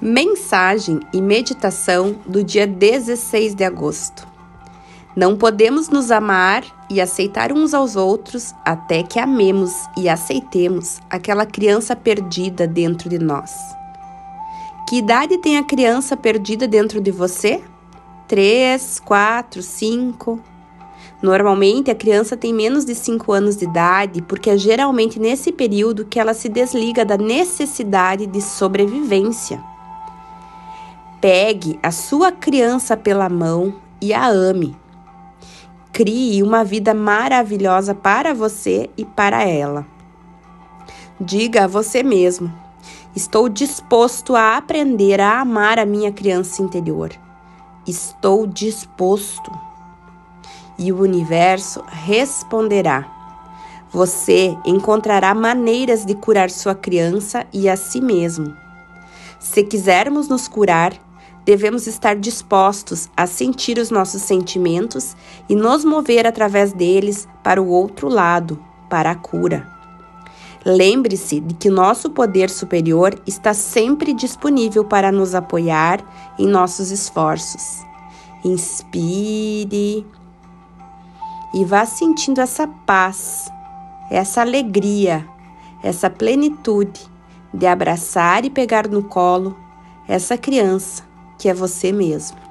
Mensagem e meditação do dia 16 de agosto. Não podemos nos amar e aceitar uns aos outros até que amemos e aceitemos aquela criança perdida dentro de nós. Que idade tem a criança perdida dentro de você? Três, quatro, cinco? Normalmente a criança tem menos de 5 anos de idade, porque é geralmente nesse período que ela se desliga da necessidade de sobrevivência. Pegue a sua criança pela mão e a ame. Crie uma vida maravilhosa para você e para ela. Diga a você mesmo: Estou disposto a aprender a amar a minha criança interior. Estou disposto. E o universo responderá. Você encontrará maneiras de curar sua criança e a si mesmo. Se quisermos nos curar, devemos estar dispostos a sentir os nossos sentimentos e nos mover através deles para o outro lado, para a cura. Lembre-se de que nosso poder superior está sempre disponível para nos apoiar em nossos esforços. Inspire e vá sentindo essa paz, essa alegria, essa plenitude de abraçar e pegar no colo essa criança que é você mesmo.